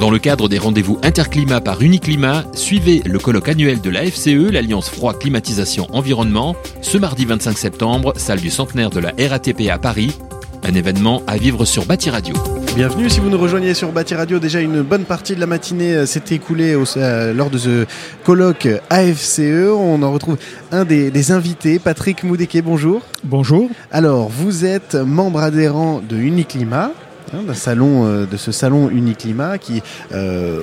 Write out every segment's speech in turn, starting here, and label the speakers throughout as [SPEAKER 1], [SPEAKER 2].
[SPEAKER 1] Dans le cadre des rendez-vous interclimat par Uniclimat, suivez le colloque annuel de la FCE, l'Alliance Froid Climatisation Environnement, ce mardi 25 septembre, salle du centenaire de la RATP à Paris. Un événement à vivre sur Bâti Radio.
[SPEAKER 2] Bienvenue si vous nous rejoignez sur Bâti Radio. Déjà une bonne partie de la matinée euh, s'est écoulée euh, lors de ce colloque AFCE. On en retrouve un des, des invités, Patrick Moudeke. Bonjour.
[SPEAKER 3] Bonjour.
[SPEAKER 2] Alors, vous êtes membre adhérent de Uniclimat. Hein, d'un salon, euh, de ce salon Uniclimat qui, euh,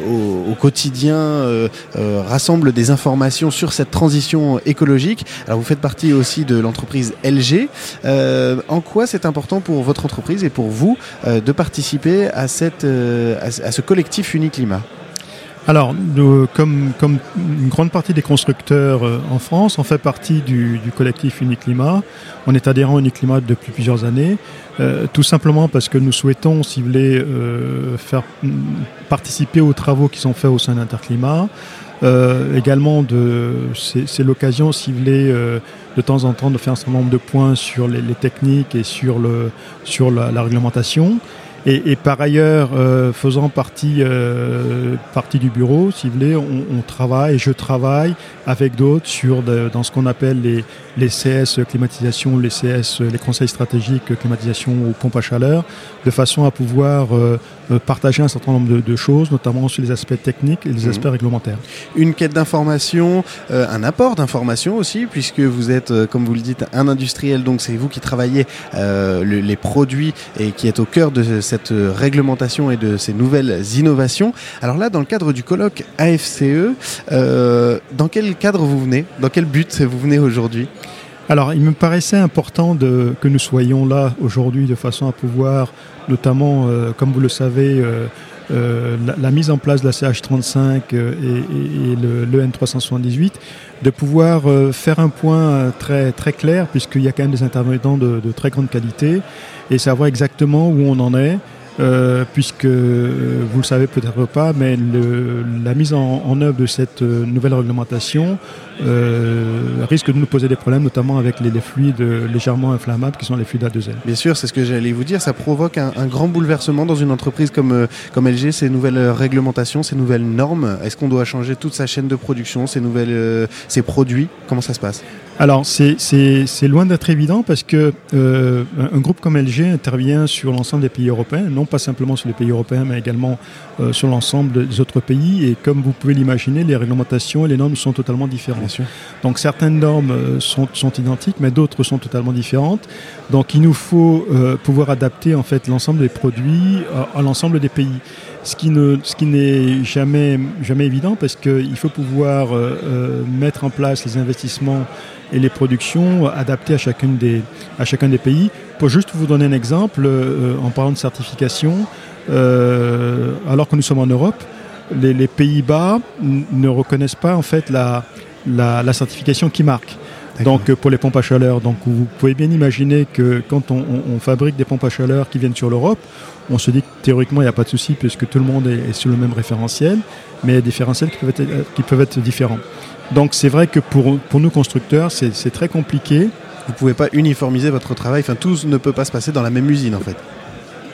[SPEAKER 2] au, quotidien, euh, rassemble des informations sur cette transition écologique. Alors, vous faites partie aussi de l'entreprise LG. en quoi c'est important pour votre entreprise et pour vous de participer à, cette, à, ce collectif Uniclimat
[SPEAKER 3] alors, comme, comme, une grande partie des constructeurs en France, on fait partie du, du collectif Uniclimat. On est adhérent à Uniclimat depuis plusieurs années. Euh, tout simplement parce que nous souhaitons, si vous voulez, euh, faire mm, participer aux travaux qui sont faits au sein d'Interclimat. Euh, également, c'est l'occasion, si vous voulez, de temps en temps, de faire un certain nombre de points sur les, techniques et sur, le, sur la réglementation. Et, par ailleurs, euh, faisant partie, euh, partie du bureau, si vous voulez, on, travaille, je travaille avec d'autres sur dans ce qu'on appelle les, les CS climatisation, les CS, les conseils stratégiques climatisation ou pompes à chaleur, de façon à pouvoir euh, partager un certain nombre de, choses, notamment sur les aspects techniques et les mmh. aspects réglementaires.
[SPEAKER 2] Une quête d'information, un apport d'information aussi, puisque vous êtes, comme vous le dites, un industriel, donc c'est vous qui travaillez les produits et qui êtes au cœur de cette cette réglementation et de ces nouvelles innovations. Alors là, dans le cadre du colloque AFCE, euh, dans quel cadre vous venez? Dans quel but vous venez aujourd'hui?
[SPEAKER 3] Alors, il me paraissait important que nous soyons là aujourd'hui de façon à pouvoir, notamment, euh, comme vous le savez, euh, la, mise en place de la CH35 et, le, N378, de pouvoir faire un point très, très clair, puisqu'il y a quand même des intervenants de, de très grande qualité, et savoir exactement où on en est, euh, puisque euh, vous le savez peut-être pas, mais le, la mise en, en, œuvre de cette euh, nouvelle réglementation euh, risque de nous poser des problèmes, notamment avec les, les, fluides légèrement inflammables qui sont les fluides A2L.
[SPEAKER 2] Bien sûr, c'est ce que j'allais vous dire, ça provoque un, un, grand bouleversement dans une entreprise comme, comme LG, ces nouvelles réglementations, ces nouvelles normes. Est-ce qu'on doit changer toute sa chaîne de production, ces, nouvelles, ces produits? Comment ça se passe?
[SPEAKER 3] Alors, c'est loin d'être évident parce que euh, un groupe comme LG intervient sur l'ensemble des pays européens, non pas simplement sur les pays européens, mais également euh, sur l'ensemble des autres pays. Et comme vous pouvez l'imaginer, les réglementations et les normes sont totalement différentes. Donc, certaines normes euh, sont, sont identiques, mais d'autres sont totalement différentes. Donc, il nous faut euh, pouvoir adapter en fait l'ensemble des produits à, à l'ensemble des pays ce qui ne, ce qui n'est jamais, jamais évident parce qu'il faut pouvoir euh, mettre en place les investissements et les productions adaptées à, chacune des, à chacun des pays. Pour juste vous donner un exemple, euh, en parlant de certification, euh, alors que nous sommes en Europe, les, Pays-Bas ne reconnaissent pas en fait la, la certification qui marque. Donc pour les pompes à chaleur, donc vous pouvez bien imaginer que quand on, on, on fabrique des pompes à chaleur qui viennent sur l'Europe, on se dit que théoriquement il n'y a pas de souci puisque tout le monde est, est, sur le même référentiel, mais il y a des référentiels qui peuvent être, qui peuvent être différents. Donc c'est vrai que pour, pour nous constructeurs, c'est très compliqué.
[SPEAKER 2] Vous ne pouvez pas uniformiser votre travail, enfin tout ne peut pas se passer dans la même usine en fait.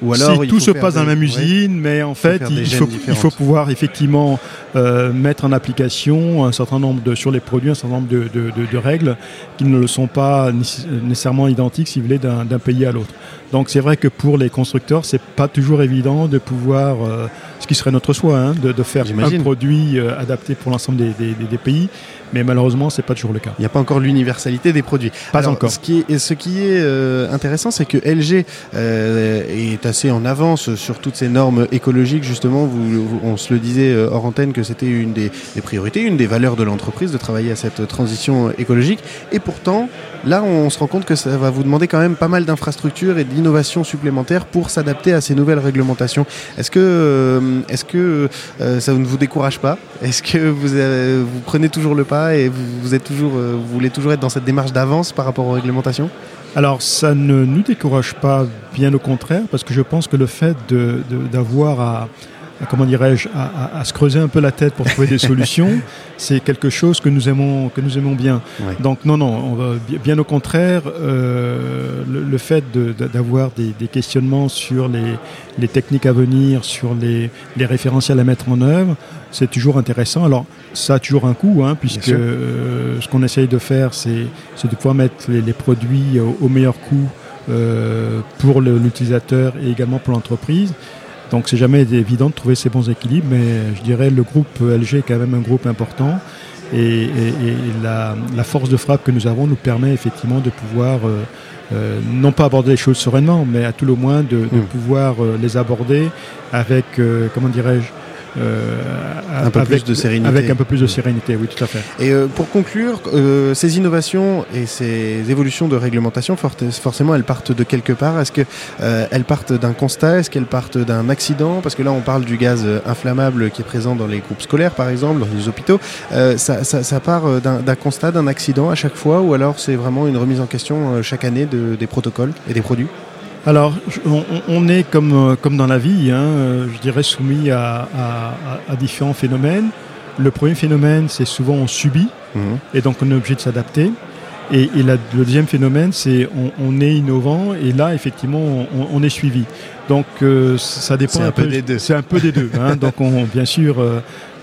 [SPEAKER 3] Ou alors, si tout se passe dans la même usine, mais en fait, il faut, il faut, pouvoir effectivement euh, mettre en application un certain nombre de, sur les produits, un certain nombre de, de, de, de règles qui ne le sont pas nécessairement identiques, si vous voulez, d'un pays à l'autre. Donc c'est vrai que pour les constructeurs, c'est pas toujours évident de pouvoir, euh, ce qui serait notre choix, hein, de, de, faire un produit euh, adapté pour l'ensemble des, des, des, pays mais malheureusement, c'est pas toujours le cas.
[SPEAKER 2] Il n'y a pas encore l'universalité des produits.
[SPEAKER 3] Pas Alors, encore.
[SPEAKER 2] Ce qui est, ce qui est euh, intéressant, c'est que LG est assez en avance sur toutes ces normes écologiques. Justement, vous, vous, on se le disait hors antenne que c'était une des, des, priorités, une des valeurs de l'entreprise de travailler à cette transition écologique. Et pourtant, là, on se rend compte que ça va vous demander quand même pas mal d'infrastructures et d'innovations supplémentaires pour s'adapter à ces nouvelles réglementations. Est-ce que, euh, est-ce que euh, ça ne vous décourage pas? Est-ce que vous, avez, vous prenez toujours le pas et vous, êtes toujours, euh, vous voulez toujours être dans cette démarche d'avance par rapport aux réglementations?
[SPEAKER 3] Alors ça ne nous décourage pas, bien au contraire, parce que je pense que le fait d'avoir à, comment dirais-je, à, se creuser un peu la tête pour trouver des solutions, c'est quelque chose que nous aimons, que nous aimons bien. Donc non, non, on va, bien au contraire, euh, le, fait d'avoir des, questionnements sur les, les, techniques à venir, sur les, les, référentiels à mettre en œuvre, c'est toujours intéressant. Alors ça a toujours un coût, hein, puisque euh, ce qu'on essaye de faire, c'est de pouvoir mettre les, produits au, meilleur coût euh, pour l'utilisateur et également pour l'entreprise. Donc c'est jamais évident de trouver ces bons équilibres, mais je dirais le groupe LG est quand même un groupe important. Et, la, force de frappe que nous avons nous permet effectivement de pouvoir, euh, euh, non pas aborder les choses sereinement, mais à tout le moins de, hmm. pouvoir euh, les aborder avec, comment dirais-je,
[SPEAKER 2] un peu avec, plus de sérénité.
[SPEAKER 3] Avec un peu plus de sérénité, oui, tout à fait.
[SPEAKER 2] Et euh, pour conclure, euh, ces innovations et ces évolutions de réglementation, forcément, elles partent de quelque part. Est-ce qu'elles partent d'un constat? Est-ce qu'elles partent d'un accident? Parce que là, on parle du gaz inflammable qui est présent dans les groupes scolaires, par exemple, dans les hôpitaux. Ça, ça, part d'un constat, d'un accident à chaque fois, ou alors c'est vraiment une remise en question chaque année de, des protocoles et des produits?
[SPEAKER 3] Alors, on, est comme, euh, comme dans la vie, hein, euh, je dirais, soumis à, différents phénomènes. Le premier phénomène, c'est souvent on subit, mhm. et donc on est obligé de s'adapter. Et, le deuxième phénomène, c'est on, est innovant, et là, effectivement, on, est suivi. Donc, euh, ça dépend
[SPEAKER 2] un, peu, des deux.
[SPEAKER 3] C'est un peu des deux. Hein. donc, bien sûr,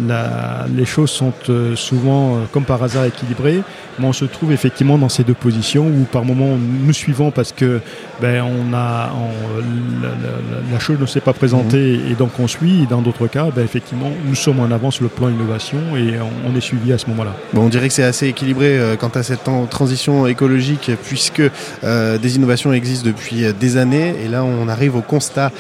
[SPEAKER 3] les choses sont euh, souvent, euh, comme par hasard, équilibrées, mais on se trouve effectivement dans ces deux positions où par moment nous suivons parce que ben, on a, la, chose ne s'est pas présentée mhm. et donc on suit, et dans d'autres cas, ben, effectivement, nous sommes en avance sur le plan innovation et on, est suivi à ce moment-là.
[SPEAKER 2] Bon, on dirait que c'est assez équilibré euh, quant à cette transition écologique puisque des innovations existent depuis des années et là on arrive au constat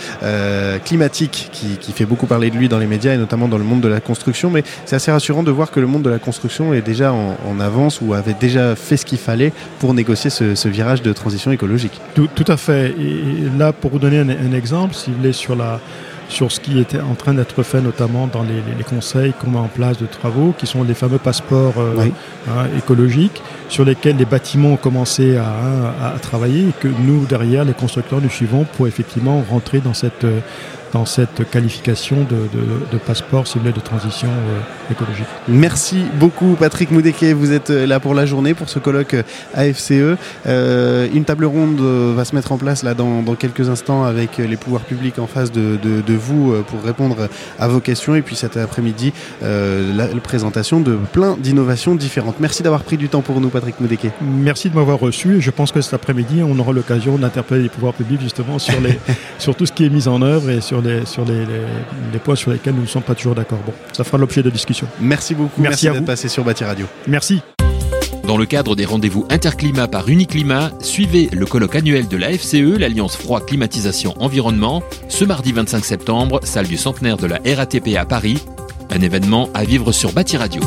[SPEAKER 2] climatique qui, qui fait beaucoup parler de lui dans les médias et notamment dans le monde de la construction mais c'est assez rassurant de voir que le monde de la construction est déjà en, avance ou avait déjà fait ce qu'il fallait pour négocier ce, virage de transition écologique.
[SPEAKER 3] Tout, à fait. Et là, pour vous donner un, exemple, si vous voulez, sur la, sur ce qui était en train d'être fait, notamment dans les, conseils qu'on met en place de travaux, qui sont les fameux passeports euh, hein, écologiques, sur lesquels les bâtiments ont commencé à, hein, à, travailler et que nous, derrière, les constructeurs, nous suivons pour effectivement rentrer dans cette, dans cette qualification de, passeport ciblé de transition euh, écologique.
[SPEAKER 2] Merci beaucoup Patrick Moudeke, vous êtes euh, là pour la journée, pour ce colloque euh, AFCE. une table ronde va se mettre en place là dans, quelques instants avec les pouvoirs publics en face de, vous pour répondre à vos questions et puis cet après-midi la, présentation de plein d'innovations différentes. Merci d'avoir pris du temps pour nous Patrick Moudeke.
[SPEAKER 3] Merci de m'avoir reçu et je pense que cet après-midi on aura l'occasion d'interpeller les pouvoirs publics justement sur, les, sur tout ce qui est mis en œuvre et sur sur les, sur les, points sur lesquels nous ne sommes pas toujours d'accord. Bon, ça fera l'objet de discussion.
[SPEAKER 2] Merci beaucoup. Merci, Merci d'être passé sur Bâti Radio.
[SPEAKER 3] Merci.
[SPEAKER 1] Dans le cadre des rendez-vous Interclimat par Uniclimat, suivez le colloque annuel de la FCE, l'Alliance Froid Climatisation Environnement, ce mardi 25 septembre, salle du centenaire de la RATP à Paris. Un événement à vivre sur Bâti Radio.